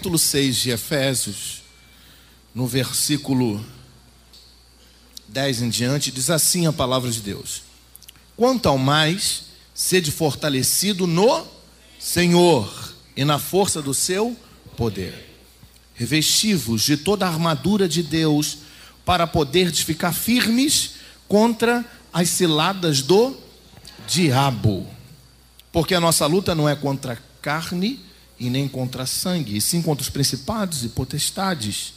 capítulo 6 de Efésios, no versículo 10 em diante, diz assim a palavra de Deus: Quanto ao mais, sede fortalecido no Senhor e na força do seu poder. Revestivos de toda a armadura de Deus, para poder ficar firmes contra as ciladas do diabo. Porque a nossa luta não é contra carne e nem contra sangue, e sim contra os principados e potestades,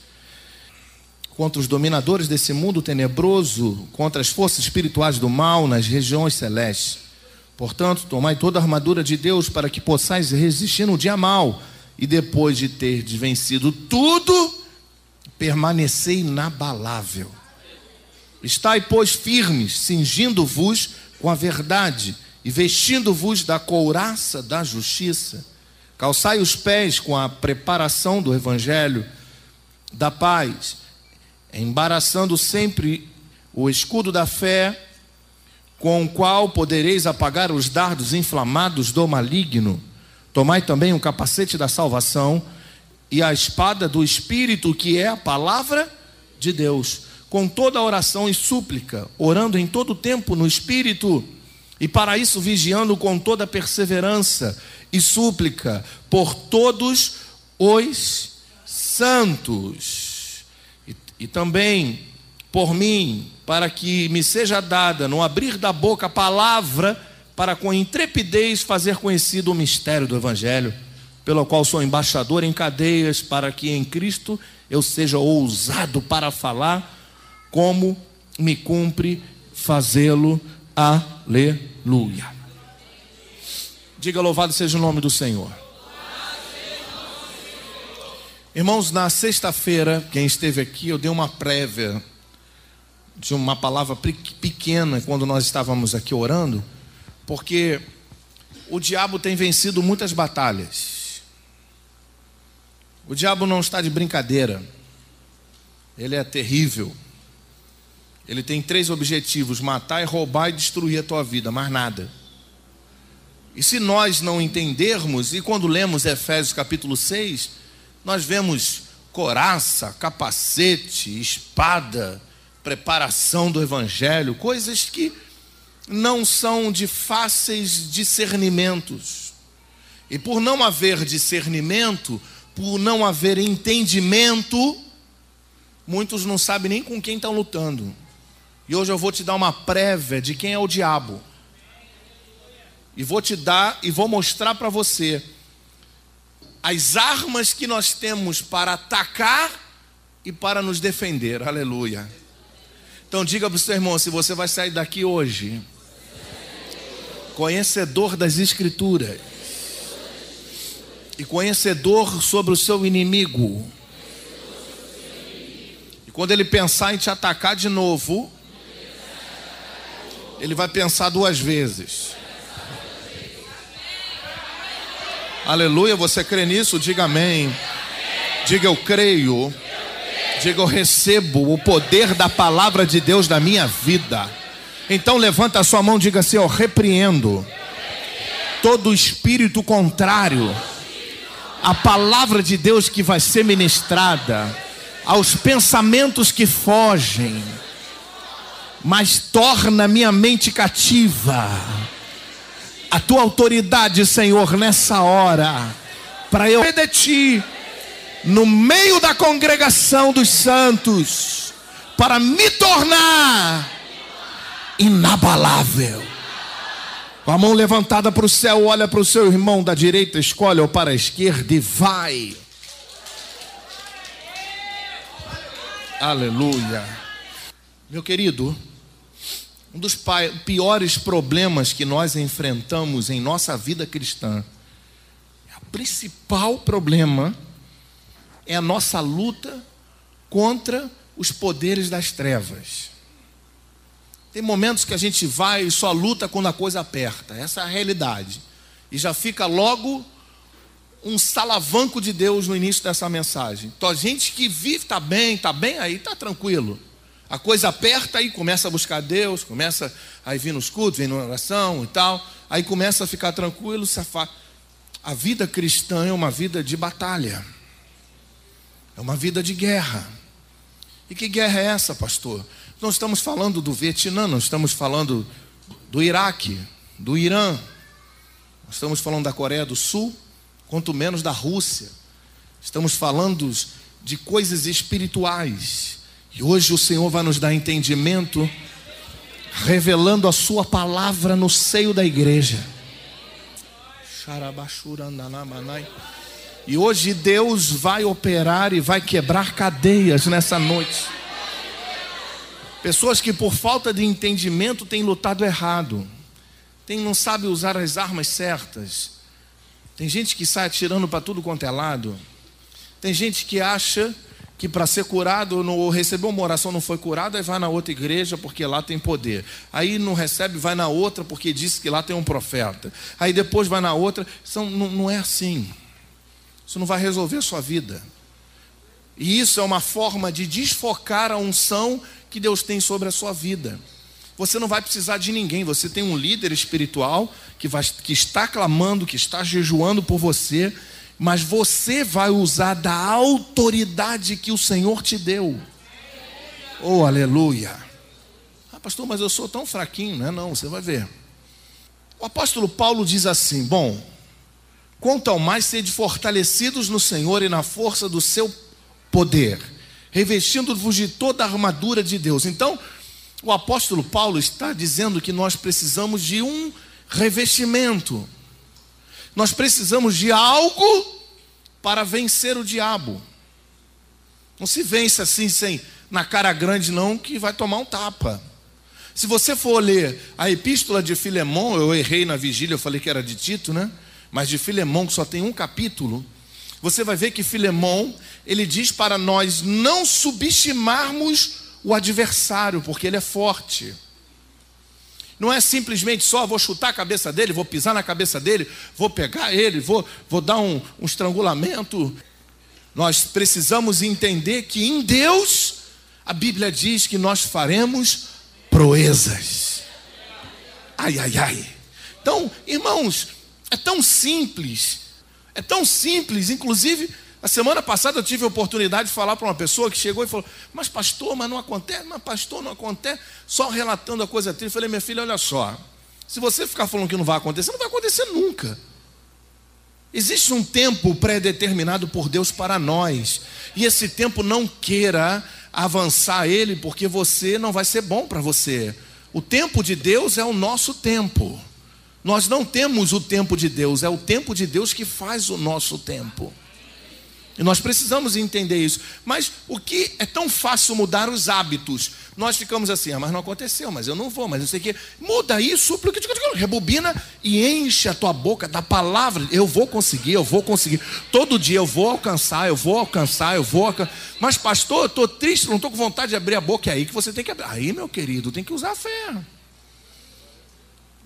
contra os dominadores desse mundo tenebroso, contra as forças espirituais do mal nas regiões celestes. Portanto, tomai toda a armadura de Deus para que possais resistir no dia mal e depois de ter vencido tudo, permanecer inabalável. Estai, pois, firmes, cingindo-vos com a verdade e vestindo-vos da couraça da justiça Calçai os pés com a preparação do evangelho da paz, embaraçando sempre o escudo da fé, com o qual podereis apagar os dardos inflamados do maligno. Tomai também o capacete da salvação e a espada do Espírito, que é a palavra de Deus, com toda oração e súplica, orando em todo tempo no Espírito, e para isso vigiando com toda perseverança e súplica por todos os santos, e, e também por mim, para que me seja dada, no abrir da boca, a palavra, para com intrepidez fazer conhecido o mistério do Evangelho, pelo qual sou embaixador em cadeias, para que em Cristo eu seja ousado para falar, como me cumpre fazê-lo. Aleluia. Diga louvado seja o nome do Senhor. Irmãos, na sexta-feira, quem esteve aqui, eu dei uma prévia de uma palavra pequena quando nós estávamos aqui orando, porque o diabo tem vencido muitas batalhas. O diabo não está de brincadeira. Ele é terrível. Ele tem três objetivos: matar, roubar e destruir a tua vida, mais nada. E se nós não entendermos, e quando lemos Efésios capítulo 6, nós vemos coraça, capacete, espada, preparação do evangelho, coisas que não são de fáceis discernimentos. E por não haver discernimento, por não haver entendimento, muitos não sabem nem com quem estão lutando. E hoje eu vou te dar uma prévia de quem é o diabo. E vou te dar e vou mostrar para você as armas que nós temos para atacar e para nos defender. Aleluia. Então diga para o seu irmão: se você vai sair daqui hoje, conhecedor das Escrituras, e conhecedor sobre o seu inimigo, e quando ele pensar em te atacar de novo, ele vai pensar duas vezes. Aleluia, você crê nisso? Diga amém. Diga eu creio. Diga eu recebo o poder da palavra de Deus na minha vida. Então levanta a sua mão e diga assim: Eu repreendo todo espírito contrário à palavra de Deus que vai ser ministrada, aos pensamentos que fogem, mas torna minha mente cativa a tua autoridade, Senhor, nessa hora, para eu de ti, no meio da congregação dos santos, para me tornar inabalável. Com a mão levantada para o céu, olha para o seu irmão da direita, escolhe ou para a esquerda e vai. Aleluia. Meu querido, um dos piores problemas que nós enfrentamos em nossa vida cristã, o principal problema é a nossa luta contra os poderes das trevas. Tem momentos que a gente vai e só luta quando a coisa aperta, essa é a realidade. E já fica logo um salavanco de Deus no início dessa mensagem. Então, a gente que vive, está bem, está bem aí, está tranquilo. A coisa aperta e começa a buscar Deus, começa a vir nos cultos, vem na oração e tal. Aí começa a ficar tranquilo, se A vida cristã é uma vida de batalha. É uma vida de guerra. E que guerra é essa, pastor? Não estamos falando do Vietnã, não estamos falando do Iraque, do Irã, nós estamos falando da Coreia do Sul, quanto menos da Rússia. Estamos falando de coisas espirituais. E hoje o Senhor vai nos dar entendimento, revelando a Sua palavra no seio da igreja. E hoje Deus vai operar e vai quebrar cadeias nessa noite. Pessoas que por falta de entendimento têm lutado errado, tem não sabe usar as armas certas. Tem gente que sai atirando para tudo quanto é lado. Tem gente que acha que para ser curado ou receber uma oração não foi curado, aí vai na outra igreja porque lá tem poder. Aí não recebe, vai na outra porque disse que lá tem um profeta. Aí depois vai na outra. São, não, não é assim. Isso não vai resolver a sua vida. E isso é uma forma de desfocar a unção que Deus tem sobre a sua vida. Você não vai precisar de ninguém, você tem um líder espiritual que, vai, que está clamando, que está jejuando por você mas você vai usar da autoridade que o Senhor te deu. Oh, aleluia. Ah, pastor, mas eu sou tão fraquinho, não é? Não, você vai ver. O apóstolo Paulo diz assim: Bom, quanto ao mais sede fortalecidos no Senhor e na força do seu poder, revestindo-vos de toda a armadura de Deus. Então, o apóstolo Paulo está dizendo que nós precisamos de um revestimento. Nós precisamos de algo para vencer o diabo. Não se vence assim sem na cara grande não que vai tomar um tapa. Se você for ler a epístola de Filemão, eu errei na vigília, eu falei que era de Tito, né? Mas de Filemão, que só tem um capítulo, você vai ver que Filemão, ele diz para nós não subestimarmos o adversário, porque ele é forte. Não é simplesmente só vou chutar a cabeça dele, vou pisar na cabeça dele, vou pegar ele, vou, vou dar um, um estrangulamento. Nós precisamos entender que em Deus, a Bíblia diz que nós faremos proezas. Ai, ai, ai. Então, irmãos, é tão simples, é tão simples, inclusive a semana passada eu tive a oportunidade de falar para uma pessoa que chegou e falou: Mas pastor, mas não acontece, mas pastor, não acontece. Só relatando a coisa triste. Eu falei: Minha filha, olha só. Se você ficar falando que não vai acontecer, não vai acontecer nunca. Existe um tempo pré-determinado por Deus para nós. E esse tempo não queira avançar ele, porque você não vai ser bom para você. O tempo de Deus é o nosso tempo. Nós não temos o tempo de Deus, é o tempo de Deus que faz o nosso tempo. E nós precisamos entender isso. Mas o que é tão fácil mudar os hábitos? Nós ficamos assim, ah, mas não aconteceu, mas eu não vou, mas não sei o quê. Muda isso, rebobina e enche a tua boca da palavra. Eu vou conseguir, eu vou conseguir. Todo dia eu vou alcançar, eu vou alcançar, eu vou alcançar. Mas, pastor, eu estou triste, não estou com vontade de abrir a boca. É aí que você tem que abrir. Aí, meu querido, tem que usar a fé.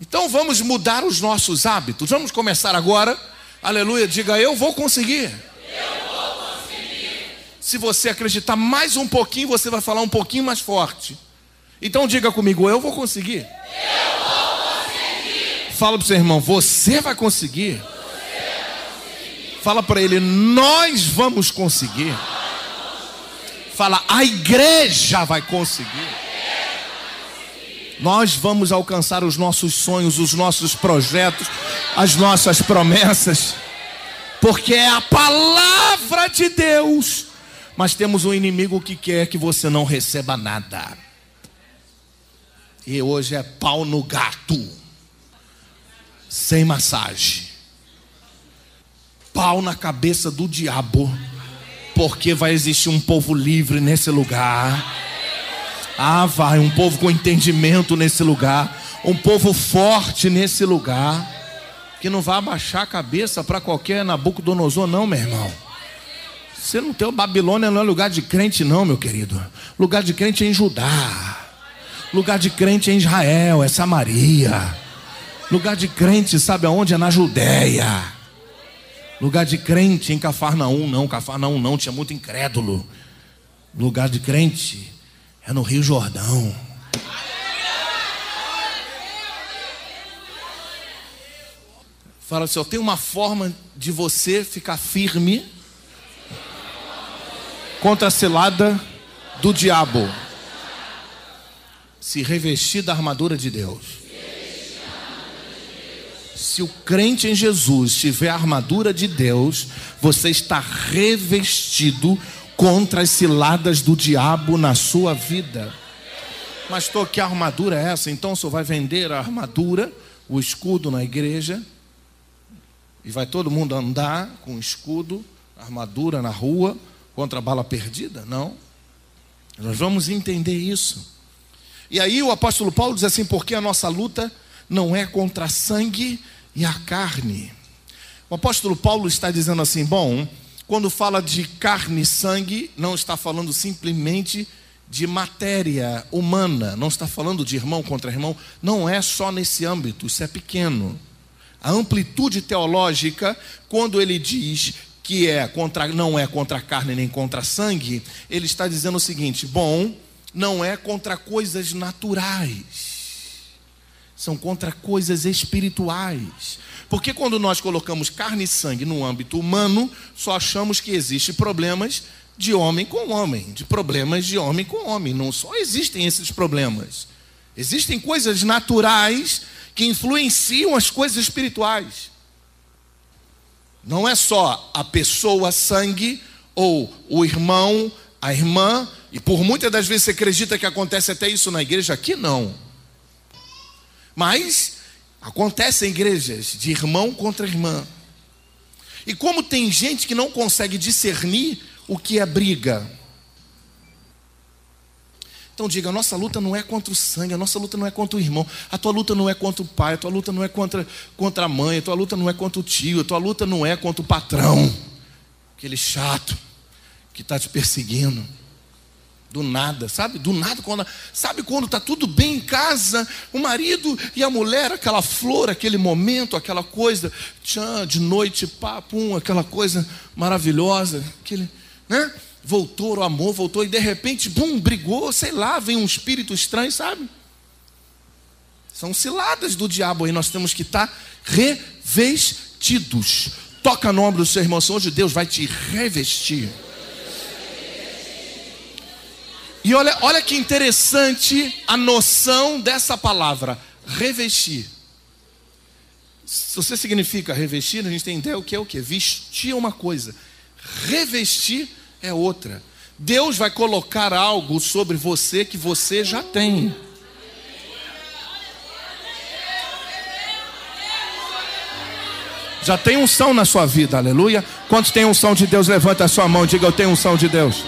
Então vamos mudar os nossos hábitos. Vamos começar agora. Aleluia, diga eu vou conseguir. Se você acreditar mais um pouquinho, você vai falar um pouquinho mais forte. Então diga comigo, eu vou conseguir. Eu vou conseguir. Fala para o seu irmão, você vai conseguir. Você vai conseguir. Fala para ele, nós vamos conseguir. Fala, a igreja vai conseguir. Nós vamos alcançar os nossos sonhos, os nossos projetos, as nossas promessas, porque é a palavra de Deus mas temos um inimigo que quer que você não receba nada. E hoje é pau no gato, sem massagem. Pau na cabeça do diabo, porque vai existir um povo livre nesse lugar. Ah, vai, um povo com entendimento nesse lugar, um povo forte nesse lugar, que não vai abaixar a cabeça para qualquer Nabucodonosor, não, meu irmão. Você não tem o Babilônia, não é lugar de crente, não, meu querido. Lugar de crente é em Judá. Lugar de crente é em Israel, é Samaria. Lugar de crente, sabe aonde? É na Judéia. Lugar de crente em Cafarnaum, não. Cafarnaum não, tinha muito incrédulo. Lugar de crente é no Rio Jordão. Fala assim, ó, tem uma forma de você ficar firme contra a cilada do diabo. Se revestir da armadura de Deus. Se o crente em Jesus tiver a armadura de Deus, você está revestido contra as ciladas do diabo na sua vida. Mas estou que armadura é essa? Então senhor vai vender a armadura, o escudo na igreja, e vai todo mundo andar com escudo, armadura na rua, contra a bala perdida? Não. Nós vamos entender isso. E aí o apóstolo Paulo diz assim: porque a nossa luta não é contra a sangue e a carne. O apóstolo Paulo está dizendo assim: bom, quando fala de carne e sangue, não está falando simplesmente de matéria humana, não está falando de irmão contra irmão, não é só nesse âmbito, isso é pequeno. A amplitude teológica, quando ele diz que é contra, não é contra carne nem contra sangue, ele está dizendo o seguinte: bom, não é contra coisas naturais, são contra coisas espirituais. Porque quando nós colocamos carne e sangue no âmbito humano, só achamos que existem problemas de homem com homem, de problemas de homem com homem. Não só existem esses problemas. Existem coisas naturais que influenciam as coisas espirituais. Não é só a pessoa sangue ou o irmão, a irmã, e por muitas das vezes você acredita que acontece até isso na igreja, aqui não. Mas Acontece em igrejas de irmão contra irmã. E como tem gente que não consegue discernir o que é briga. Então diga, a nossa luta não é contra o sangue, a nossa luta não é contra o irmão, a tua luta não é contra o pai, a tua luta não é contra, contra a mãe, a tua luta não é contra o tio, a tua luta não é contra o patrão, aquele chato que está te perseguindo. Do nada, sabe? Do nada, quando, sabe quando está tudo bem em casa, o marido e a mulher, aquela flor, aquele momento, aquela coisa, tchan, de noite, papum, aquela coisa maravilhosa, aquele, né? Voltou o amor, voltou e de repente, bum, brigou, sei lá, vem um espírito estranho, sabe? São ciladas do diabo aí, nós temos que estar tá revestidos. Toca no ombro do seu irmão, hoje Deus vai te revestir. E olha, olha que interessante a noção dessa palavra, revestir. Se você significa revestir, a gente tem ideia o que é o que? Vestir é uma coisa, revestir é outra. Deus vai colocar algo sobre você que você já tem. Já tem unção na sua vida, aleluia. Quantos tem unção de Deus? Levanta a sua mão diga: Eu tenho unção de Deus.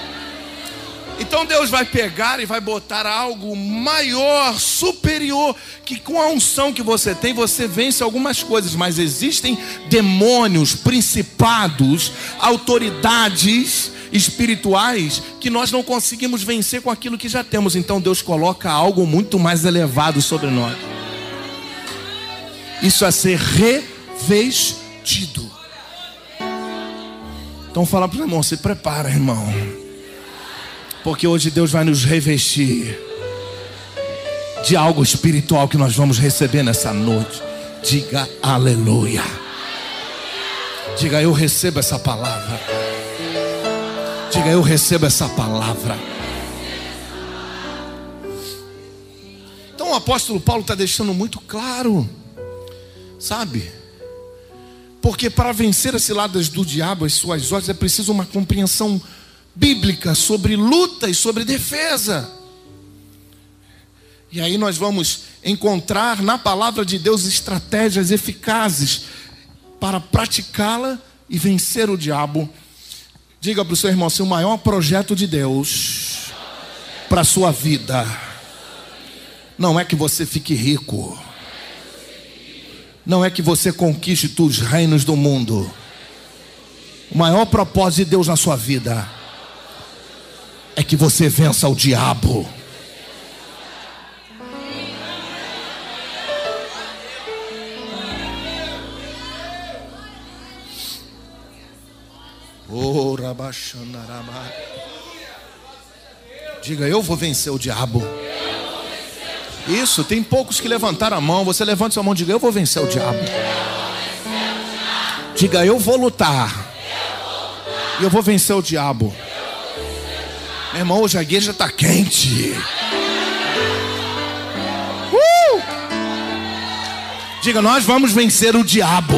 Então Deus vai pegar e vai botar algo maior, superior, que com a unção que você tem, você vence algumas coisas, mas existem demônios, principados, autoridades espirituais que nós não conseguimos vencer com aquilo que já temos. Então Deus coloca algo muito mais elevado sobre nós. Isso é ser revestido. Então fala para o irmão, se prepara, irmão. Porque hoje Deus vai nos revestir de algo espiritual que nós vamos receber nessa noite. Diga aleluia. Diga eu recebo essa palavra. Diga eu recebo essa palavra. Então o apóstolo Paulo está deixando muito claro, sabe? Porque para vencer as ciladas do diabo, as suas ordens, é preciso uma compreensão bíblica sobre luta e sobre defesa. E aí nós vamos encontrar na palavra de Deus estratégias eficazes para praticá-la e vencer o diabo. Diga para o seu irmão: se o maior projeto de Deus para a sua vida não é que você fique rico, não é que você conquiste os reinos do mundo. O maior propósito de Deus na sua vida é que você vença o diabo. Oh, Diga, eu vou vencer o diabo. Isso, tem poucos que levantaram a mão. Você levanta sua mão e diga, eu vou vencer o diabo. Diga, eu vou lutar. E eu vou vencer o diabo. Meu irmão, hoje a igreja está quente. Uh! Diga, nós vamos vencer o diabo.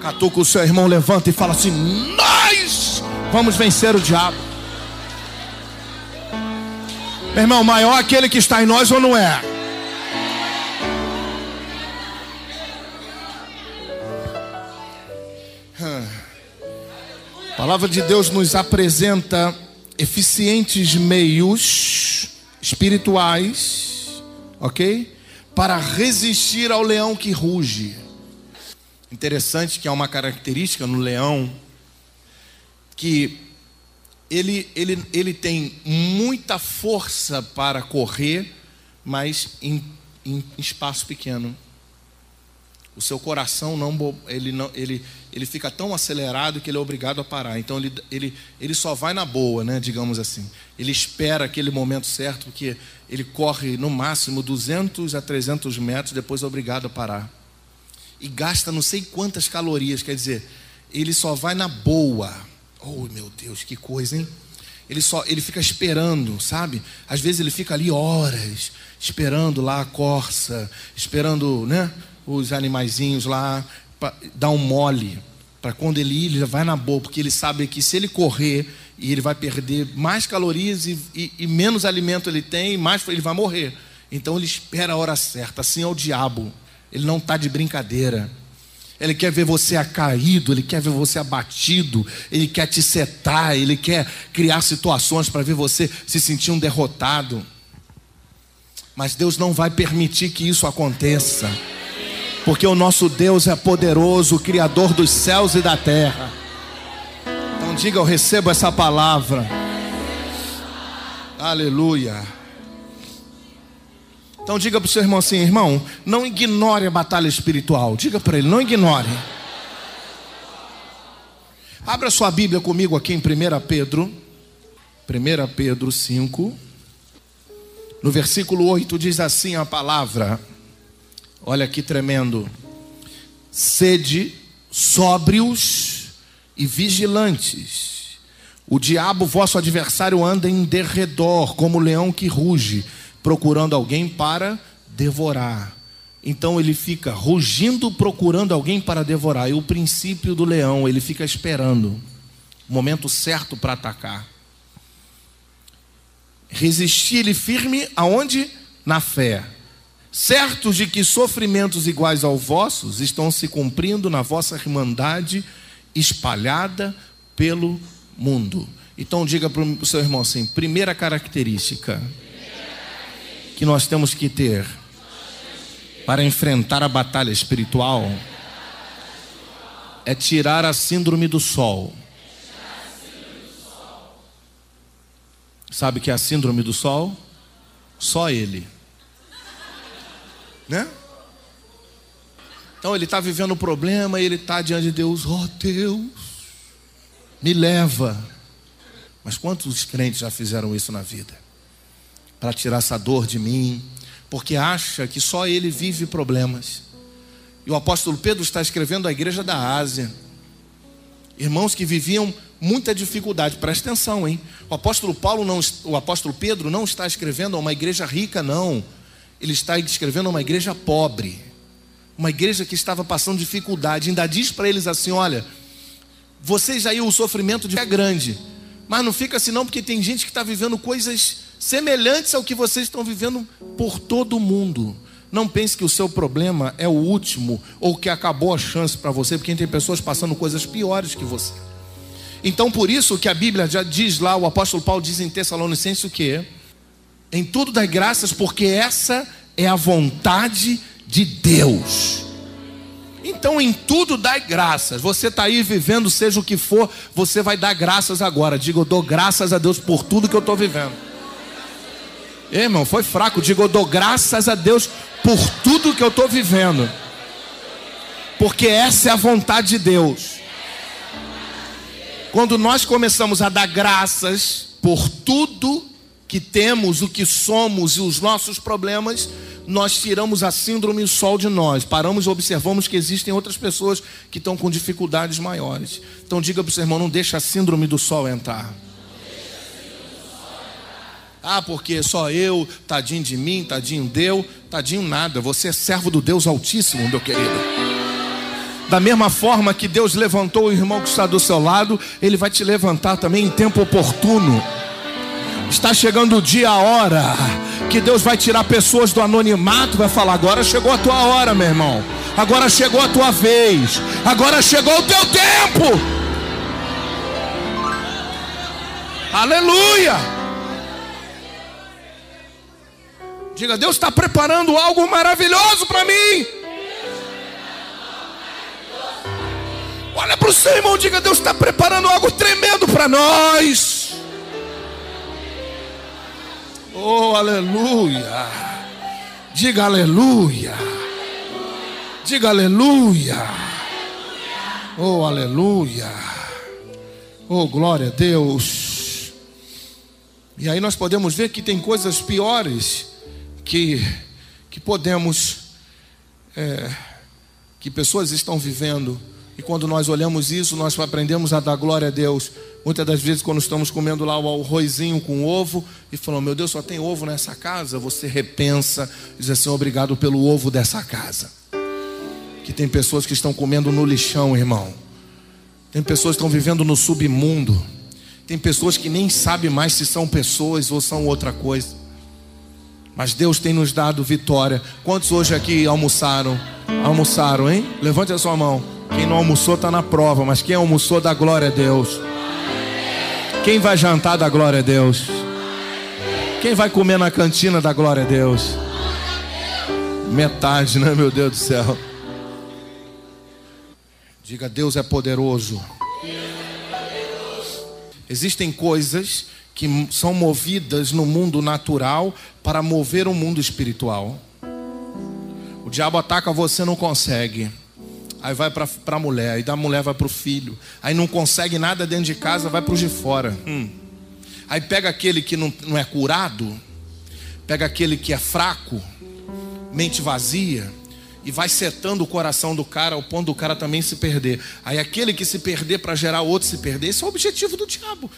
Catuca o seu irmão, levanta e fala assim: Nós vamos vencer o diabo. Meu irmão, maior aquele que está em nós ou não é? Palavra de Deus nos apresenta eficientes meios espirituais, ok? Para resistir ao leão que ruge. Interessante que há uma característica no leão que ele, ele, ele tem muita força para correr, mas em, em espaço pequeno. O seu coração não ele, não, ele, ele fica tão acelerado que ele é obrigado a parar. Então ele, ele, ele só vai na boa, né, digamos assim. Ele espera aquele momento certo, porque ele corre no máximo 200 a 300 metros, depois é obrigado a parar. E gasta não sei quantas calorias, quer dizer, ele só vai na boa. Oh, meu Deus, que coisa, hein? Ele só ele fica esperando, sabe? Às vezes ele fica ali horas esperando lá a corça, esperando, né? os animaizinhos lá, dá um mole, para quando ele ir, ele vai na boa, porque ele sabe que se ele correr, e ele vai perder mais calorias e, e, e menos alimento ele tem, mais ele vai morrer. Então ele espera a hora certa, assim é o diabo, ele não está de brincadeira. Ele quer ver você caído, ele quer ver você abatido, ele quer te setar, ele quer criar situações para ver você se sentir um derrotado. Mas Deus não vai permitir que isso aconteça porque o nosso Deus é poderoso, Criador dos céus e da terra. Então diga, eu recebo essa palavra. Aleluia. Então diga para o seu irmão assim, irmão, não ignore a batalha espiritual. Diga para ele, não ignore. Abra sua Bíblia comigo aqui em 1 Pedro. 1 Pedro 5. No versículo 8 diz assim a palavra: Olha que tremendo. Sede sóbrios e vigilantes. O diabo, vosso adversário, anda em derredor, como leão que ruge, procurando alguém para devorar. Então ele fica rugindo, procurando alguém para devorar. E o princípio do leão, ele fica esperando o momento certo para atacar. Resistir-lhe firme aonde? Na fé certos de que sofrimentos iguais aos vossos estão se cumprindo na vossa irmandade espalhada pelo mundo. Então diga para o seu irmão assim: primeira característica que nós temos que ter para enfrentar a batalha espiritual é tirar a síndrome do sol. Sabe que é a síndrome do sol? Só ele. Né? Então ele está vivendo um problema e ele está diante de Deus, oh Deus, me leva. Mas quantos crentes já fizeram isso na vida? Para tirar essa dor de mim, porque acha que só ele vive problemas. E o apóstolo Pedro está escrevendo à igreja da Ásia. Irmãos que viviam muita dificuldade, presta atenção, hein? O apóstolo Paulo não, o apóstolo Pedro não está escrevendo a uma igreja rica, não ele está escrevendo uma igreja pobre, uma igreja que estava passando dificuldade. Ainda diz para eles assim: olha, vocês aí o sofrimento é grande, mas não fica assim não, porque tem gente que está vivendo coisas semelhantes ao que vocês estão vivendo por todo o mundo. Não pense que o seu problema é o último ou que acabou a chance para você, porque tem pessoas passando coisas piores que você. Então, por isso que a Bíblia já diz lá, o apóstolo Paulo diz em Tessalonicenses o que? Em tudo dai graças, porque essa é a vontade de Deus. Então, em tudo dai graças. Você está aí vivendo, seja o que for, você vai dar graças agora. Diga, eu dou graças a Deus por tudo que eu estou vivendo. Ei, irmão, foi fraco. Diga, eu dou graças a Deus por tudo que eu estou vivendo. Porque essa é a vontade de Deus. Quando nós começamos a dar graças por tudo que temos, o que somos e os nossos problemas, nós tiramos a síndrome do sol de nós, paramos e observamos que existem outras pessoas que estão com dificuldades maiores. Então diga para o seu irmão, não deixa a síndrome do sol entrar. Ah, porque só eu, tadinho de mim, tadinho deu, tadinho nada. Você é servo do Deus Altíssimo, meu querido. Da mesma forma que Deus levantou o irmão que está do seu lado, Ele vai te levantar também em tempo oportuno. Está chegando o dia, a hora, que Deus vai tirar pessoas do anonimato, vai falar: agora chegou a tua hora, meu irmão. Agora chegou a tua vez. Agora chegou o teu tempo. Aleluia. Diga, Deus está preparando algo maravilhoso para mim. Olha para o seu irmão, diga: Deus está preparando algo tremendo para nós. Oh, aleluia. Diga aleluia. Diga aleluia. Oh, aleluia. Oh, glória a Deus. E aí nós podemos ver que tem coisas piores que, que podemos, é, que pessoas estão vivendo e quando nós olhamos isso, nós aprendemos a dar glória a Deus. Muitas das vezes, quando estamos comendo lá o arrozinho com ovo e falamos, meu Deus, só tem ovo nessa casa, você repensa, diz assim, obrigado pelo ovo dessa casa. Que tem pessoas que estão comendo no lixão, irmão. Tem pessoas que estão vivendo no submundo. Tem pessoas que nem sabem mais se são pessoas ou são outra coisa. Mas Deus tem nos dado vitória. Quantos hoje aqui almoçaram? Almoçaram, hein? Levante a sua mão. Quem não almoçou está na prova, mas quem almoçou dá glória a Deus. Quem vai jantar dá glória a Deus. Quem vai comer na cantina dá glória a Deus. Metade, né, meu Deus do céu? Diga, Deus é poderoso. Existem coisas que são movidas no mundo natural para mover o mundo espiritual. O diabo ataca você, não consegue aí vai para a mulher, aí da mulher vai para o filho, aí não consegue nada dentro de casa, vai para os de fora. Hum. Aí pega aquele que não, não é curado, pega aquele que é fraco, mente vazia, e vai setando o coração do cara ao ponto do cara também se perder. Aí aquele que se perder para gerar outro se perder, esse é o objetivo do diabo.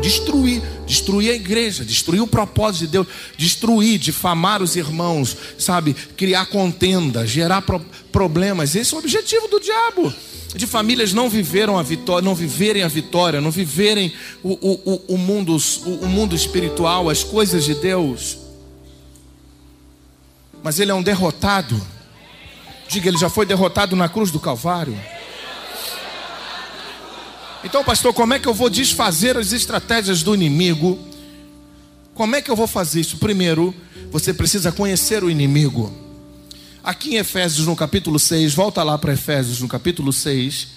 Destruir, destruir a igreja, destruir o propósito de Deus, destruir, difamar os irmãos, sabe? Criar contenda, gerar pro problemas. Esse é o objetivo do diabo. De famílias não viveram a vitória, não viverem a vitória, não viverem o, o, o, mundo, o, o mundo espiritual, as coisas de Deus. Mas ele é um derrotado. Diga, ele já foi derrotado na cruz do Calvário. Então, pastor, como é que eu vou desfazer as estratégias do inimigo? Como é que eu vou fazer isso? Primeiro, você precisa conhecer o inimigo. Aqui em Efésios, no capítulo 6, volta lá para Efésios, no capítulo 6,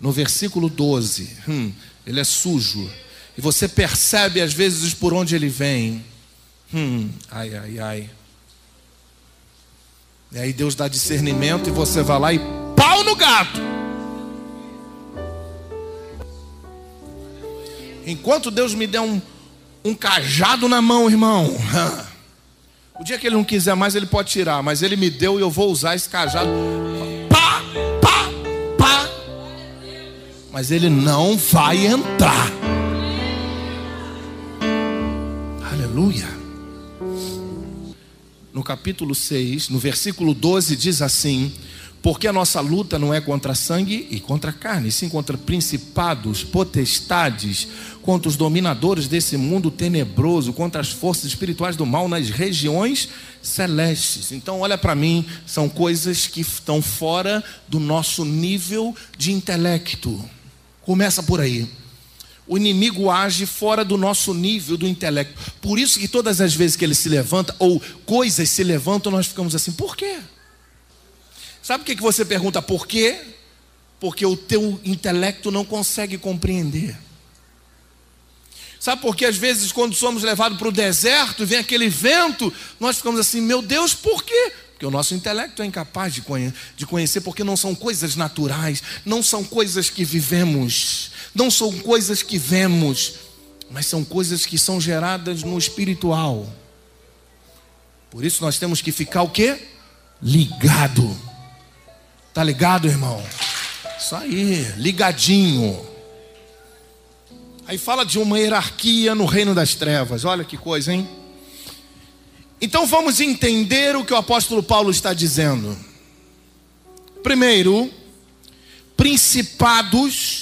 no versículo 12. Hum, ele é sujo. E você percebe às vezes por onde ele vem. Hum, ai, ai, ai. E aí Deus dá discernimento e você vai lá e pau no gato. Enquanto Deus me der um, um cajado na mão, irmão. O dia que ele não quiser mais, ele pode tirar. Mas ele me deu e eu vou usar esse cajado. Pá, pá, pá. Mas ele não vai entrar. Aleluia no capítulo 6, no versículo 12, diz assim: Porque a nossa luta não é contra sangue e contra carne, sim contra principados, potestades, contra os dominadores desse mundo tenebroso, contra as forças espirituais do mal nas regiões celestes. Então, olha para mim, são coisas que estão fora do nosso nível de intelecto. Começa por aí o inimigo age fora do nosso nível do intelecto. Por isso que todas as vezes que ele se levanta, ou coisas se levantam, nós ficamos assim, por quê? Sabe o que você pergunta por quê? Porque o teu intelecto não consegue compreender. Sabe por que às vezes quando somos levados para o deserto vem aquele vento, nós ficamos assim, meu Deus, por quê? Porque o nosso intelecto é incapaz de conhecer, porque não são coisas naturais, não são coisas que vivemos não são coisas que vemos, mas são coisas que são geradas no espiritual. Por isso nós temos que ficar o quê? Ligado. Tá ligado, irmão? Isso aí, ligadinho. Aí fala de uma hierarquia no reino das trevas. Olha que coisa, hein? Então vamos entender o que o apóstolo Paulo está dizendo. Primeiro, principados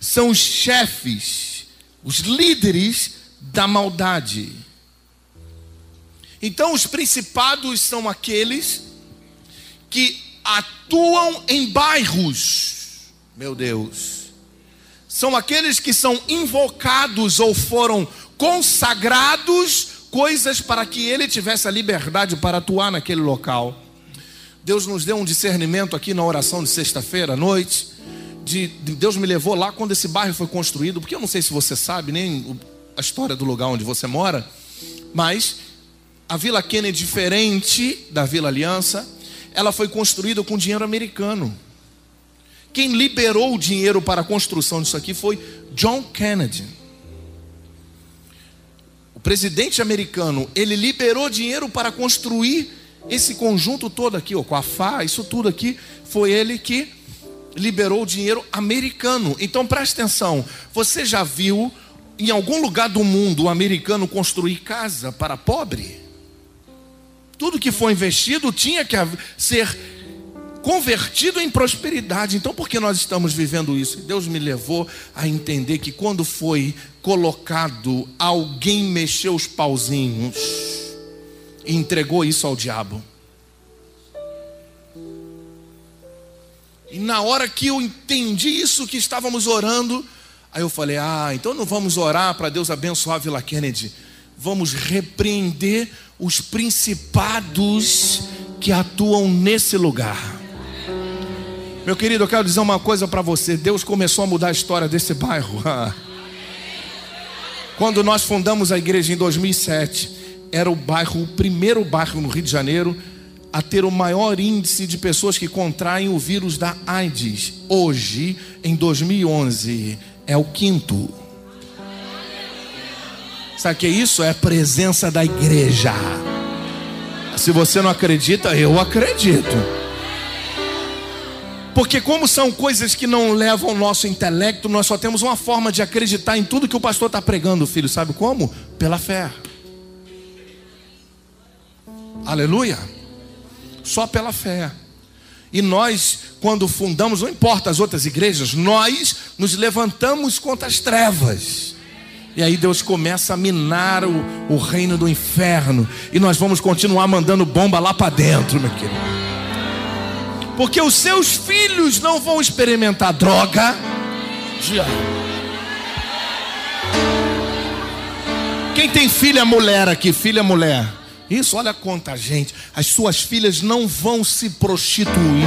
são os chefes, os líderes da maldade. Então, os principados são aqueles que atuam em bairros, meu Deus, são aqueles que são invocados ou foram consagrados coisas para que ele tivesse a liberdade para atuar naquele local. Deus nos deu um discernimento aqui na oração de sexta-feira à noite. De, de, Deus me levou lá quando esse bairro foi construído, porque eu não sei se você sabe nem a história do lugar onde você mora, mas a Vila Kennedy, diferente da Vila Aliança, ela foi construída com dinheiro americano. Quem liberou o dinheiro para a construção disso aqui foi John Kennedy. O presidente americano, ele liberou dinheiro para construir esse conjunto todo aqui, ó, com a FA, isso tudo aqui, foi ele que liberou dinheiro americano. Então preste atenção, você já viu em algum lugar do mundo o americano construir casa para pobre? Tudo que foi investido tinha que ser convertido em prosperidade. Então, por que nós estamos vivendo isso? Deus me levou a entender que quando foi colocado, alguém mexeu os pauzinhos e entregou isso ao diabo. E na hora que eu entendi isso que estávamos orando, aí eu falei: "Ah, então não vamos orar para Deus abençoar a Vila Kennedy. Vamos repreender os principados que atuam nesse lugar." Meu querido, eu quero dizer uma coisa para você. Deus começou a mudar a história desse bairro. Quando nós fundamos a igreja em 2007, era o bairro, o primeiro bairro no Rio de Janeiro a ter o maior índice de pessoas que contraem o vírus da AIDS. Hoje, em 2011, é o quinto. Sabe o que é isso? É a presença da igreja. Se você não acredita, eu acredito. Porque, como são coisas que não levam o nosso intelecto, nós só temos uma forma de acreditar em tudo que o pastor está pregando, filho. Sabe como? Pela fé. Aleluia. Só pela fé. E nós, quando fundamos, não importa as outras igrejas, nós nos levantamos contra as trevas. E aí Deus começa a minar o, o reino do inferno. E nós vamos continuar mandando bomba lá para dentro, meu querido porque os seus filhos não vão experimentar droga. Quem tem filha mulher aqui? Filha mulher. Isso, olha quanta gente. As suas filhas não vão se prostituir,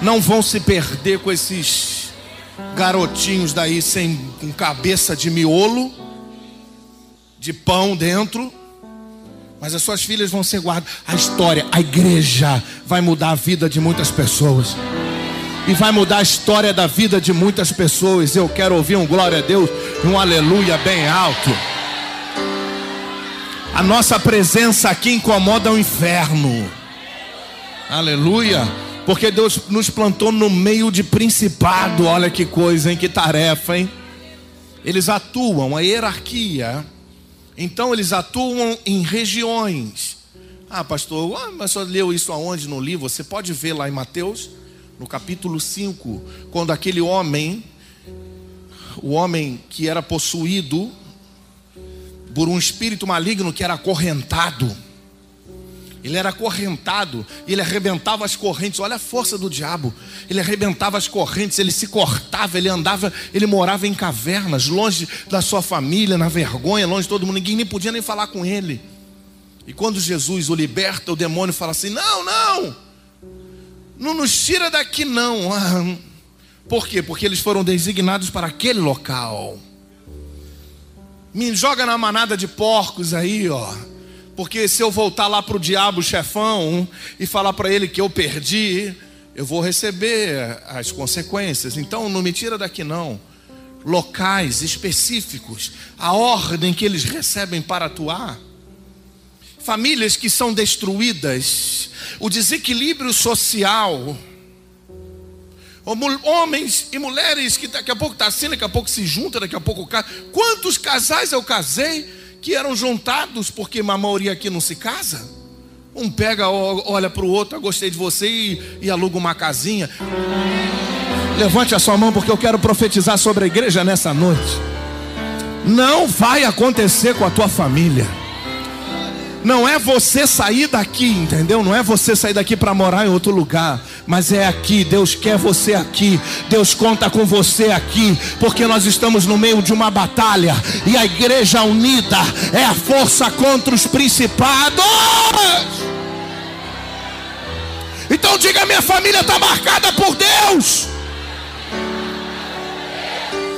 não vão se perder com esses garotinhos daí sem com cabeça de miolo, de pão dentro mas as suas filhas vão ser guardadas. A história, a igreja vai mudar a vida de muitas pessoas. E vai mudar a história da vida de muitas pessoas. Eu quero ouvir um glória a Deus, um aleluia bem alto. A nossa presença aqui incomoda o inferno. Aleluia. Porque Deus nos plantou no meio de principado. Olha que coisa, hein? Que tarefa, hein? Eles atuam, a hierarquia então eles atuam em regiões. Ah, pastor, ah, mas só leu isso aonde no livro? Você pode ver lá em Mateus, no capítulo 5, quando aquele homem, o homem que era possuído por um espírito maligno que era acorrentado, ele era acorrentado e ele arrebentava as correntes. Olha a força do diabo. Ele arrebentava as correntes, ele se cortava, ele andava, ele morava em cavernas, longe da sua família, na vergonha, longe de todo mundo. Ninguém nem podia nem falar com ele. E quando Jesus o liberta, o demônio fala assim: Não, não, não nos tira daqui, não. Por quê? Porque eles foram designados para aquele local. Me joga na manada de porcos aí, ó porque se eu voltar lá para o diabo chefão e falar para ele que eu perdi, eu vou receber as consequências. Então não me tira daqui não. Locais específicos, a ordem que eles recebem para atuar. Famílias que são destruídas, o desequilíbrio social, Homens e mulheres que daqui a pouco está assim, daqui a pouco se junta, daqui a pouco casa. Quantos casais eu casei que eram juntados porque a maioria aqui não se casa? Um pega, olha para o outro, eu gostei de você e, e aluga uma casinha. Levante a sua mão porque eu quero profetizar sobre a igreja nessa noite. Não vai acontecer com a tua família. Não é você sair daqui, entendeu? Não é você sair daqui para morar em outro lugar, mas é aqui. Deus quer você aqui. Deus conta com você aqui, porque nós estamos no meio de uma batalha e a igreja unida é a força contra os principados. Então diga: minha família está marcada por Deus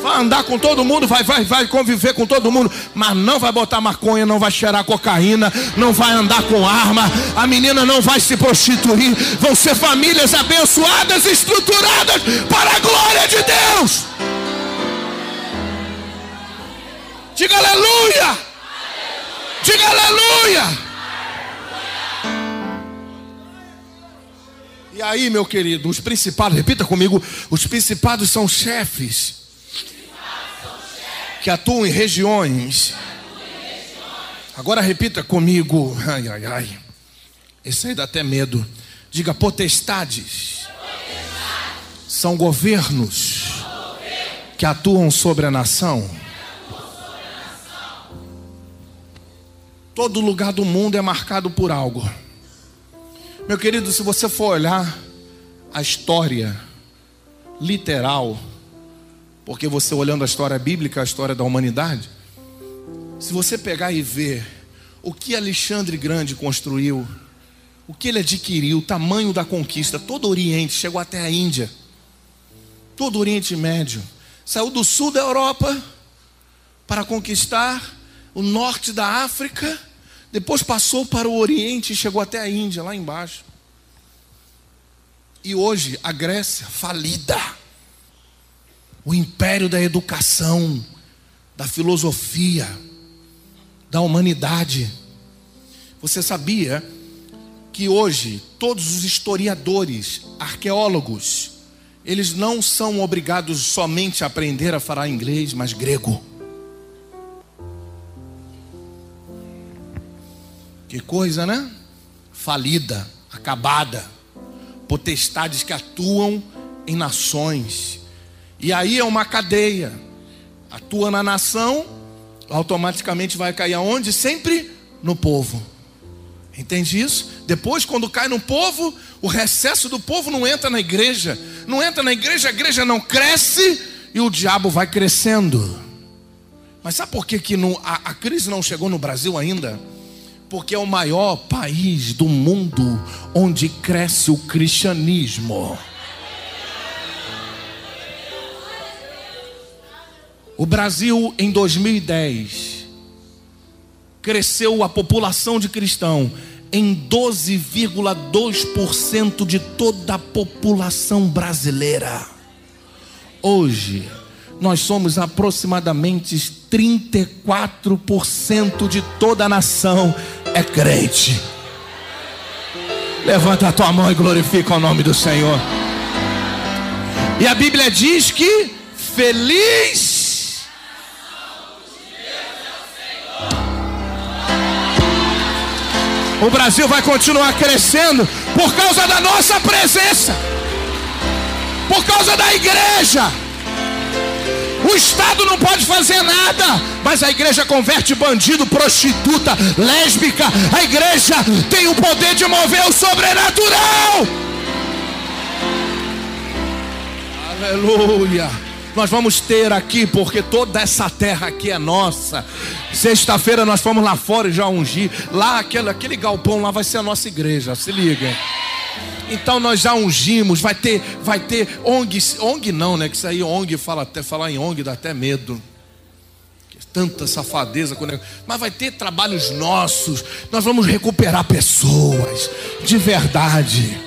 vai andar com todo mundo, vai, vai, vai conviver com todo mundo, mas não vai botar maconha, não vai cheirar cocaína, não vai andar com arma, a menina não vai se prostituir, vão ser famílias abençoadas, estruturadas para a glória de Deus. Diga aleluia! Diga aleluia! E aí, meu querido, os principados, repita comigo: os principados são chefes que atuam em regiões. Agora repita comigo. Ai, ai, ai. Esse aí dá até medo. Diga potestades. São governos que atuam sobre a nação. Todo lugar do mundo é marcado por algo. Meu querido, se você for olhar a história literal porque você olhando a história bíblica, a história da humanidade, se você pegar e ver o que Alexandre Grande construiu, o que ele adquiriu, o tamanho da conquista, todo o Oriente, chegou até a Índia, todo o Oriente Médio, saiu do sul da Europa para conquistar o norte da África, depois passou para o Oriente e chegou até a Índia, lá embaixo. E hoje a Grécia falida o império da educação, da filosofia, da humanidade. Você sabia que hoje todos os historiadores, arqueólogos, eles não são obrigados somente a aprender a falar inglês, mas grego. Que coisa, né? Falida, acabada. Potestades que atuam em nações e aí é uma cadeia. Atua na nação, automaticamente vai cair aonde? Sempre no povo. Entende isso? Depois, quando cai no povo, o recesso do povo não entra na igreja. Não entra na igreja, a igreja não cresce e o diabo vai crescendo. Mas sabe por que, que a, a crise não chegou no Brasil ainda? Porque é o maior país do mundo onde cresce o cristianismo. O Brasil em 2010 cresceu a população de cristão em 12,2% de toda a população brasileira. Hoje, nós somos aproximadamente 34% de toda a nação é crente. Levanta a tua mão e glorifica o nome do Senhor. E a Bíblia diz que feliz O Brasil vai continuar crescendo por causa da nossa presença, por causa da igreja. O Estado não pode fazer nada, mas a igreja converte bandido, prostituta, lésbica. A igreja tem o poder de mover o sobrenatural. Aleluia nós vamos ter aqui, porque toda essa terra aqui é nossa. Sexta-feira nós fomos lá fora e já ungir. Lá, aquele, aquele galpão lá vai ser a nossa igreja, se liga. Então nós já ungimos, vai ter, vai ter ONG, ONG não, né? Que isso aí ONG fala até falar em ONG dá até medo. Tanta safadeza, mas vai ter trabalhos nossos. Nós vamos recuperar pessoas de verdade.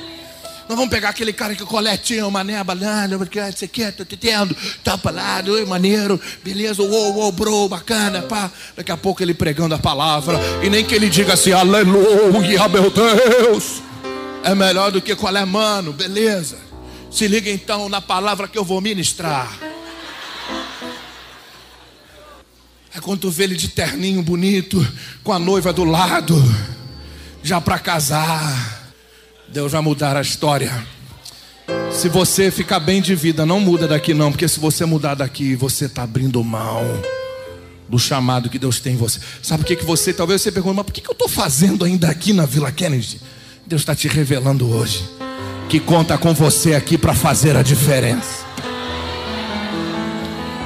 Nós vamos pegar aquele cara que coletinha, uma neba, você quer, tô te tendo, tá lá, oi, maneiro, beleza, uou, uou, bro, bacana, pá. Daqui a pouco ele pregando a palavra, e nem que ele diga assim, aleluia, meu Deus. É melhor do que qual é, mano, beleza. Se liga então na palavra que eu vou ministrar. É quando tu vê ele de terninho bonito, com a noiva do lado, já para casar. Deus vai mudar a história. Se você ficar bem de vida, não muda daqui não, porque se você mudar daqui, você está abrindo mão do chamado que Deus tem em você. Sabe o que, que você, talvez você pergunte, mas por que, que eu estou fazendo ainda aqui na Vila Kennedy? Deus está te revelando hoje que conta com você aqui para fazer a diferença.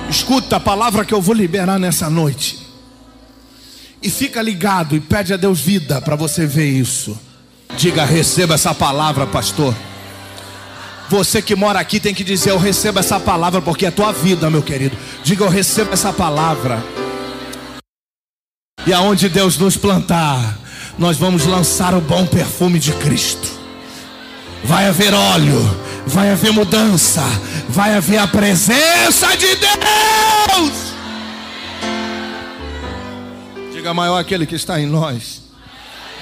Escuta a palavra que eu vou liberar nessa noite. E fica ligado e pede a Deus vida para você ver isso. Diga, receba essa palavra, pastor. Você que mora aqui tem que dizer: Eu recebo essa palavra porque é tua vida, meu querido. Diga: Eu recebo essa palavra. E aonde Deus nos plantar, nós vamos lançar o bom perfume de Cristo. Vai haver óleo, vai haver mudança, vai haver a presença de Deus. Diga maior aquele que está em nós.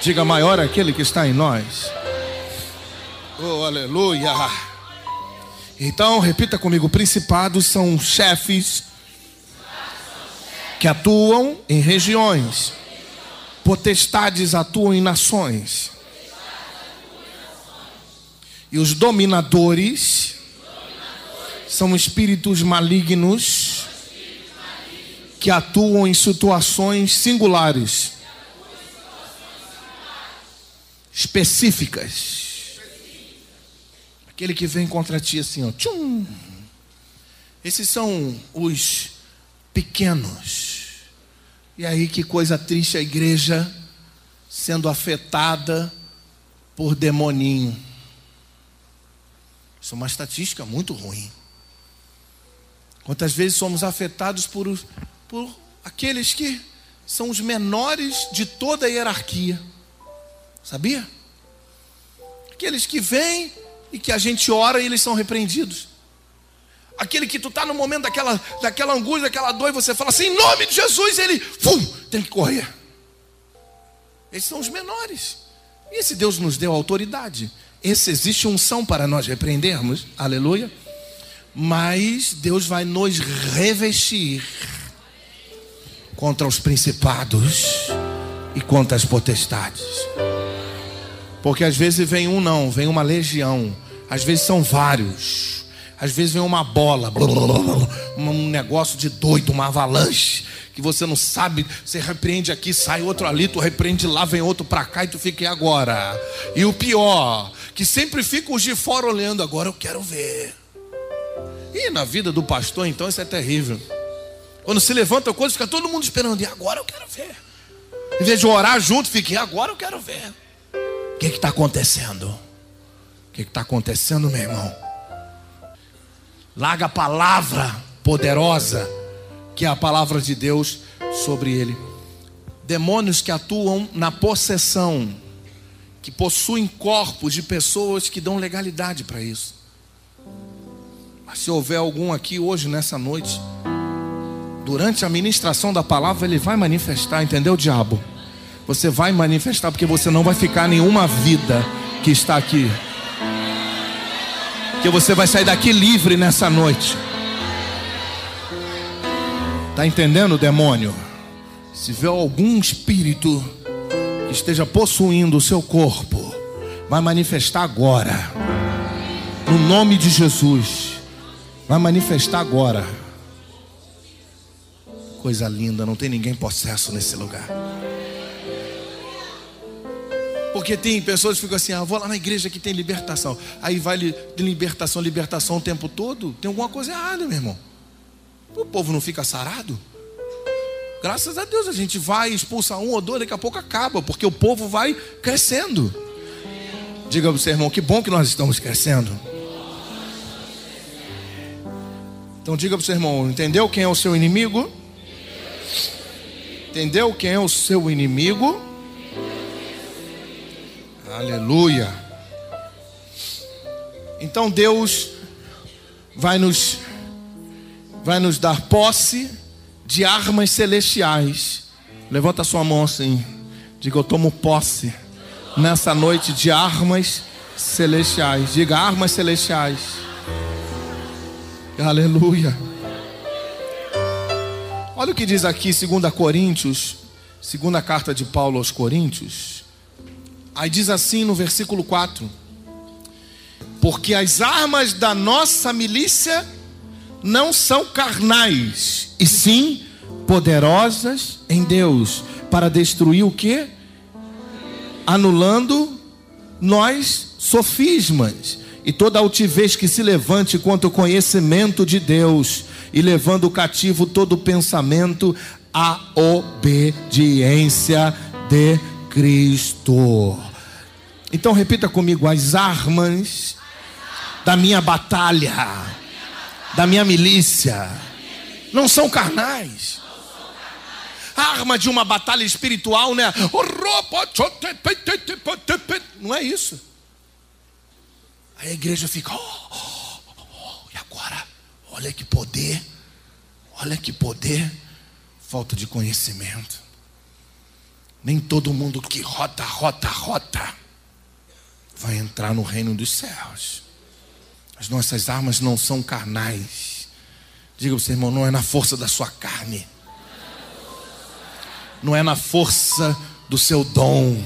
Diga maior aquele que está em nós. Oh, aleluia. Então, repita comigo: principados são chefes que atuam em regiões, potestades atuam em nações, e os dominadores são espíritos malignos que atuam em situações singulares, específicas. Aquele que vem contra ti assim, ó. Tchum. Esses são os pequenos. E aí que coisa triste a igreja sendo afetada por demoninho. Isso é uma estatística muito ruim. Quantas vezes somos afetados por, por aqueles que são os menores de toda a hierarquia. Sabia? Aqueles que vêm e que a gente ora e eles são repreendidos. Aquele que tu está no momento daquela, daquela angústia, daquela dor, e você fala assim, em nome de Jesus, ele fum, tem que correr. Esses são os menores. E esse Deus nos deu autoridade. Esse existe unção para nós repreendermos, aleluia. Mas Deus vai nos revestir contra os principados e contra as potestades. Porque às vezes vem um não, vem uma legião, às vezes são vários. Às vezes vem uma bola, um negócio de doido, uma avalanche, que você não sabe, você repreende aqui, sai outro ali, tu repreende lá, vem outro para cá e tu fica e agora. E o pior, que sempre fica os de fora olhando, agora eu quero ver. E na vida do pastor, então, isso é terrível. Quando se levanta coisa, fica todo mundo esperando, e agora eu quero ver. Em vez de orar junto, fica, e agora eu quero ver. Que está acontecendo? O que está acontecendo, meu irmão? Larga a palavra poderosa, que é a palavra de Deus sobre ele. Demônios que atuam na possessão, que possuem corpos de pessoas que dão legalidade para isso. Mas se houver algum aqui hoje, nessa noite, durante a ministração da palavra, ele vai manifestar, entendeu, diabo? Você vai manifestar, porque você não vai ficar nenhuma vida que está aqui que você vai sair daqui livre nessa noite. Está entendendo, demônio? Se vê algum espírito que esteja possuindo o seu corpo, vai manifestar agora. No nome de Jesus. Vai manifestar agora. Coisa linda, não tem ninguém possesso nesse lugar. Porque tem pessoas que ficam assim, ah, vou lá na igreja que tem libertação. Aí vai de libertação, libertação o tempo todo. Tem alguma coisa errada, meu irmão. O povo não fica sarado? Graças a Deus a gente vai expulsar um ou dois, daqui a pouco acaba, porque o povo vai crescendo. Diga para o seu irmão, que bom que nós estamos crescendo. Então diga para o seu irmão, entendeu quem é o seu inimigo? Entendeu quem é o seu inimigo? Aleluia. Então Deus vai nos vai nos dar posse de armas celestiais. Levanta sua mão assim. Diga eu tomo posse nessa noite de armas celestiais. Diga armas celestiais. Aleluia. Olha o que diz aqui, 2 Coríntios, segunda carta de Paulo aos Coríntios. Aí diz assim no versículo 4: Porque as armas da nossa milícia não são carnais, e sim poderosas em Deus, para destruir o que? Anulando nós sofismas e toda altivez que se levante contra o conhecimento de Deus, e levando cativo todo pensamento à obediência de Cristo. Então repita comigo: as armas da minha batalha, da minha milícia, não são carnais. Arma de uma batalha espiritual, né? Não é isso. Aí a igreja fica, oh, oh, oh, e agora? Olha que poder, olha que poder. Falta de conhecimento. Nem todo mundo que rota, rota, rota vai entrar no reino dos céus. As nossas armas não são carnais. Diga para o seu irmão, não é na força da sua carne. Não é na força do seu dom,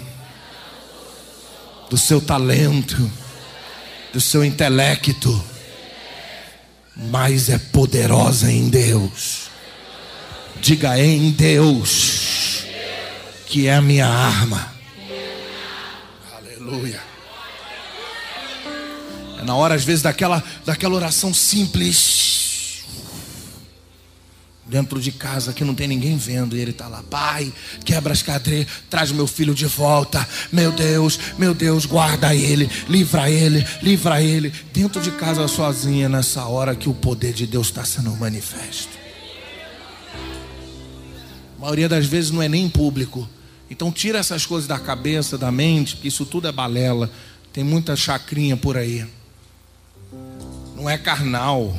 do seu talento do seu intelecto, mas é poderosa em Deus. Diga em Deus, que é a minha arma. Aleluia. É na hora, às vezes, daquela, daquela oração simples dentro de casa que não tem ninguém vendo, e ele está lá, pai, quebra as cadeiras, traz meu filho de volta, meu Deus, meu Deus, guarda ele, livra ele, livra ele, dentro de casa sozinha, nessa hora que o poder de Deus está sendo manifesto. A maioria das vezes não é nem público. Então tira essas coisas da cabeça, da mente, porque isso tudo é balela. Tem muita chacrinha por aí. Não é carnal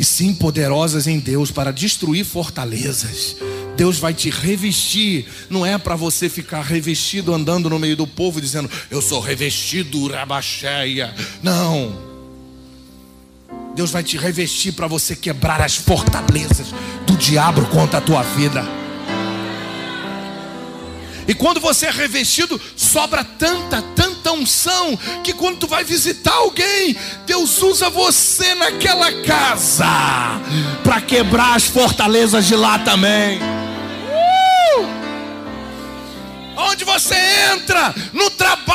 e sim poderosas em Deus para destruir fortalezas. Deus vai te revestir, não é para você ficar revestido andando no meio do povo dizendo, eu sou revestido, rabacheia. Não. Deus vai te revestir para você quebrar as fortalezas do diabo contra a tua vida. E quando você é revestido, sobra tanta, tanta unção, que quando tu vai visitar alguém, Deus usa você naquela casa para quebrar as fortalezas de lá também. Uh! Onde você entra, no trabalho,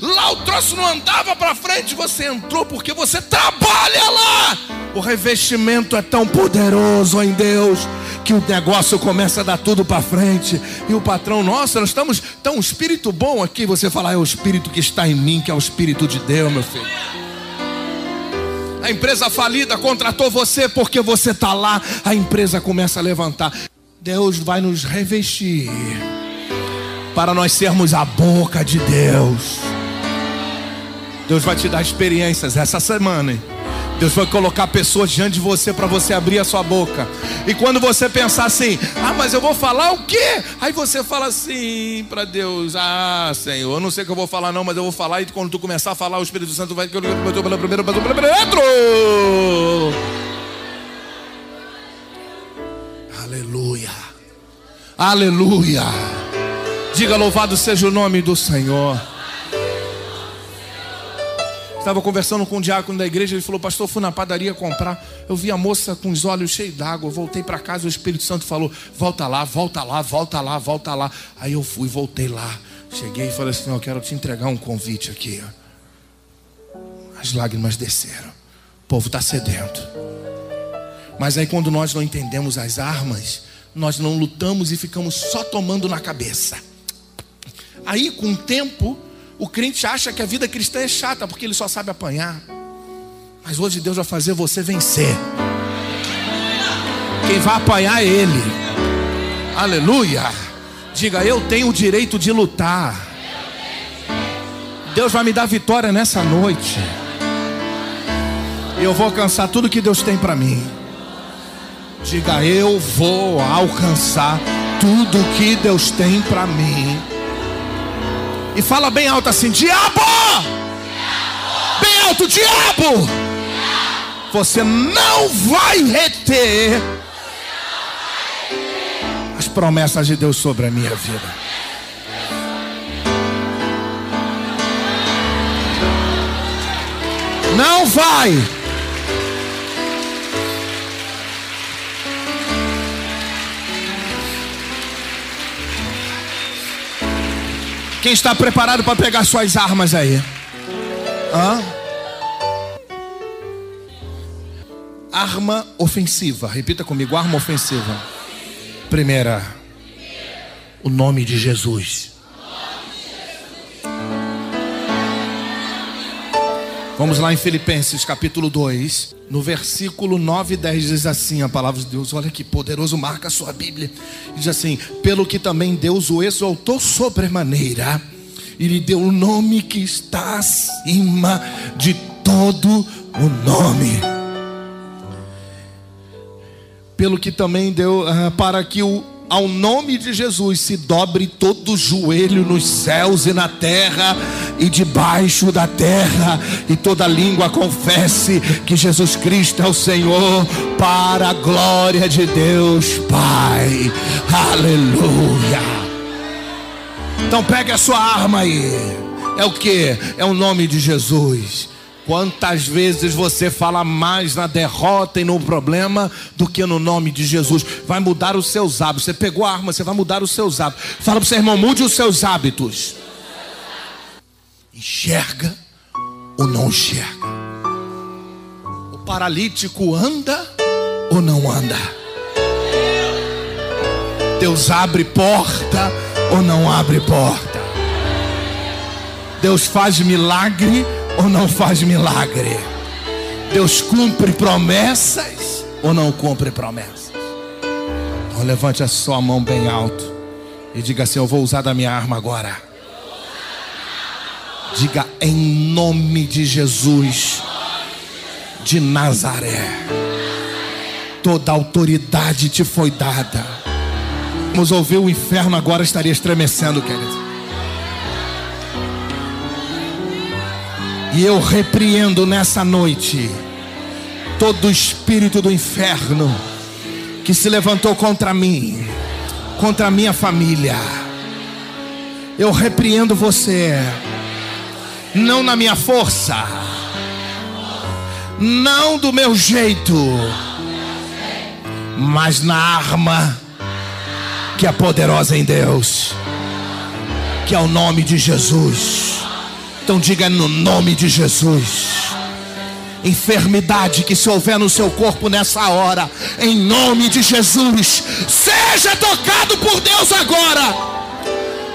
lá o troço não andava para frente, você entrou porque você trabalha lá. O revestimento é tão poderoso em Deus que o negócio começa a dar tudo para frente. E o patrão, nossa, nós estamos tão um espírito bom aqui. Você fala, é o espírito que está em mim, que é o espírito de Deus, meu filho. A empresa falida contratou você porque você está lá. A empresa começa a levantar. Deus vai nos revestir para nós sermos a boca de Deus. Deus vai te dar experiências essa semana. Hein? Deus vai colocar pessoas diante de você para você abrir a sua boca. E quando você pensar assim, ah, mas eu vou falar o quê? Aí você fala assim para Deus: Ah, Senhor, eu não sei o que eu vou falar, não, mas eu vou falar. E quando tu começar a falar, o Espírito Santo vai. Pelo primeiro. Aleluia. Aleluia. Diga louvado seja o nome do Senhor. Estava conversando com um diácono da igreja, ele falou: Pastor, fui na padaria comprar. Eu vi a moça com os olhos cheios d'água. Voltei para casa, o Espírito Santo falou: Volta lá, volta lá, volta lá, volta lá. Aí eu fui, voltei lá. Cheguei e falei assim: Eu quero te entregar um convite aqui. As lágrimas desceram. O povo está sedento. Mas aí, quando nós não entendemos as armas, nós não lutamos e ficamos só tomando na cabeça. Aí, com o tempo, o crente acha que a vida cristã é chata porque ele só sabe apanhar. Mas hoje Deus vai fazer você vencer. Quem vai apanhar é Ele. Aleluia. Diga, eu tenho o direito de lutar. Deus vai me dar vitória nessa noite. Eu vou alcançar tudo que Deus tem para mim. Diga, eu vou alcançar tudo que Deus tem para mim. E fala bem alto assim: diabo! diabo! Bem alto, diabo! diabo! Você não vai reter as promessas de Deus sobre a minha vida. Não vai. Quem está preparado para pegar suas armas aí? Hã? Arma ofensiva. Repita comigo: arma ofensiva. Primeira, o nome de Jesus. Vamos lá em Filipenses capítulo 2, no versículo 9 e 10 diz assim a palavra de Deus. Olha que poderoso, marca a sua Bíblia. Diz assim: Pelo que também Deus o exaltou sobremaneira, e lhe deu o nome que está acima de todo o nome. Pelo que também deu, uh, para que o ao nome de Jesus se dobre todo joelho nos céus e na terra e debaixo da terra, e toda língua confesse que Jesus Cristo é o Senhor, para a glória de Deus Pai. Aleluia. Então pegue a sua arma aí. É o que? É o nome de Jesus. Quantas vezes você fala mais na derrota e no problema do que no nome de Jesus? Vai mudar os seus hábitos. Você pegou a arma, você vai mudar os seus hábitos. Fala para o seu irmão, mude os seus hábitos. Enxerga ou não enxerga? O paralítico anda ou não anda? Deus abre porta ou não abre porta? Deus faz milagre ou não faz milagre? Deus cumpre promessas ou não cumpre promessas? Então levante a sua mão bem alto e diga assim: Eu vou usar da minha arma agora. Diga em nome de Jesus de Nazaré. Toda autoridade te foi dada. Vamos ouvir o inferno agora estaria estremecendo, querido. E eu repreendo nessa noite todo espírito do inferno que se levantou contra mim, contra a minha família. Eu repreendo você, não na minha força, não do meu jeito, mas na arma que é poderosa em Deus, que é o nome de Jesus. Então diga no nome de Jesus. Enfermidade que se houver no seu corpo nessa hora, em nome de Jesus, seja tocado por Deus agora.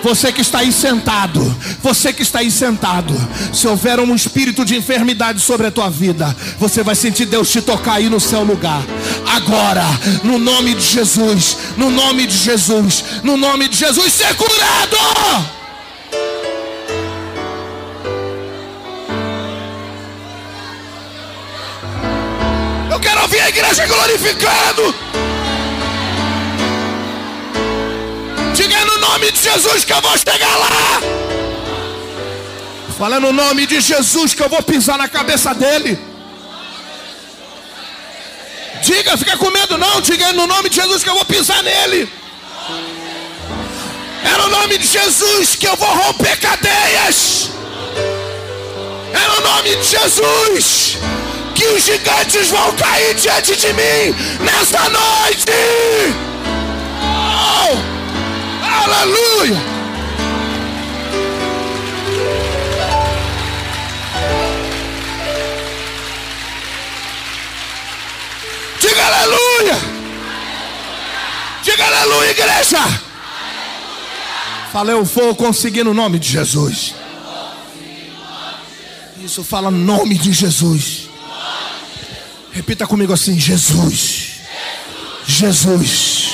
Você que está aí sentado, você que está aí sentado, se houver um espírito de enfermidade sobre a tua vida, você vai sentir Deus te tocar aí no seu lugar. Agora, no nome de Jesus, no nome de Jesus, no nome de Jesus, ser curado. Ouvir a igreja glorificando. Diga no nome de Jesus que eu vou chegar lá. Fala no nome de Jesus que eu vou pisar na cabeça dele. Diga, fica com medo não. Diga no nome de Jesus que eu vou pisar nele. É no nome de Jesus que eu vou romper cadeias. É no nome de Jesus que os gigantes vão cair diante de mim nesta noite. Oh, aleluia. Diga aleluia. Diga aleluia, igreja. Falei, eu vou conseguir no nome de Jesus. Isso fala nome de Jesus. Repita comigo assim: Jesus. Jesus.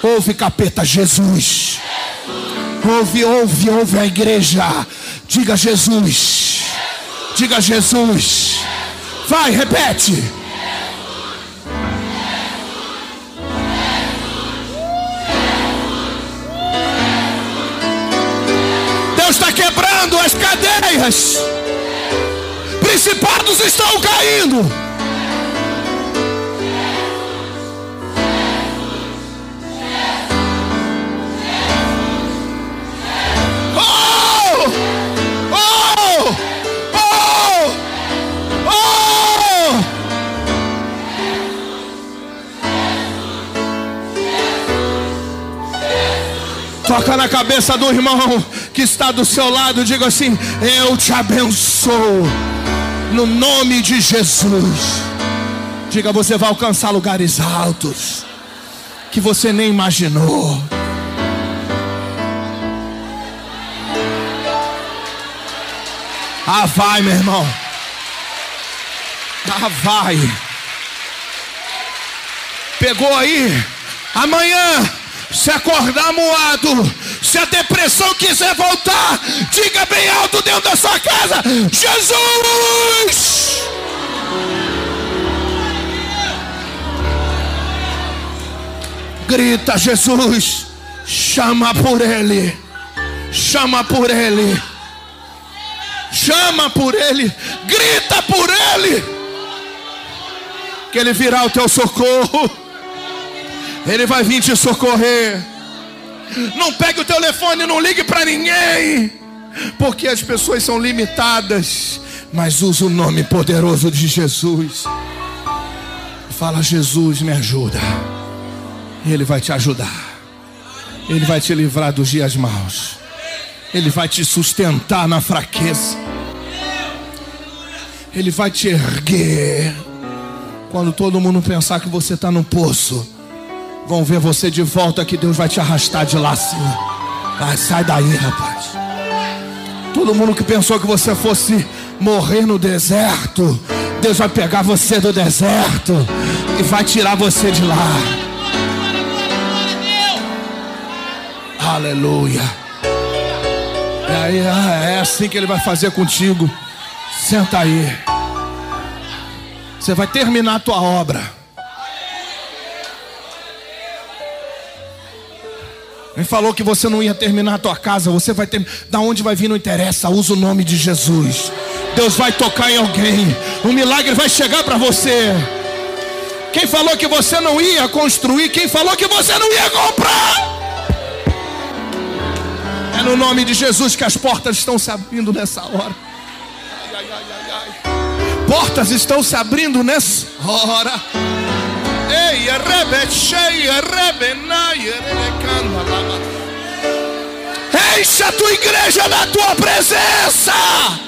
Ouve, capeta, Jesus. Ouve, ouve, ouve a igreja. Diga Jesus. Diga Jesus. Vai, repete. Deus está quebrando as cadeias. Principados estão caindo Toca na cabeça do irmão que está do seu lado. Diga assim: Eu te abençoo. No nome de Jesus. Diga, você vai alcançar lugares altos que você nem imaginou. Ah, vai, meu irmão. Ah, vai. Pegou aí? Amanhã, se acordar moado, se a depressão quiser voltar, diga bem alto dentro da sua casa: Jesus! Grita, Jesus, chama por Ele, chama por Ele, chama por Ele, grita por Ele, que Ele virá o teu socorro, Ele vai vir te socorrer. Não pegue o telefone, não ligue para ninguém, porque as pessoas são limitadas, mas usa o nome poderoso de Jesus. Fala, Jesus, me ajuda. Ele vai te ajudar. Ele vai te livrar dos dias maus. Ele vai te sustentar na fraqueza. Ele vai te erguer. Quando todo mundo pensar que você está no poço, vão ver você de volta que Deus vai te arrastar de lá acima. Vai, sai daí, rapaz. Todo mundo que pensou que você fosse morrer no deserto, Deus vai pegar você do deserto e vai tirar você de lá. Aleluia. E aí, ah, é assim que ele vai fazer contigo. Senta aí. Você vai terminar a tua obra. Ele falou que você não ia terminar a tua casa, você vai ter. Da onde vai vir não interessa, usa o nome de Jesus. Deus vai tocar em alguém. Um milagre vai chegar para você. Quem falou que você não ia construir? Quem falou que você não ia comprar? É no nome de Jesus que as portas estão se abrindo nessa hora. Portas estão se abrindo nessa hora. Ei, Enche a tua igreja da tua presença.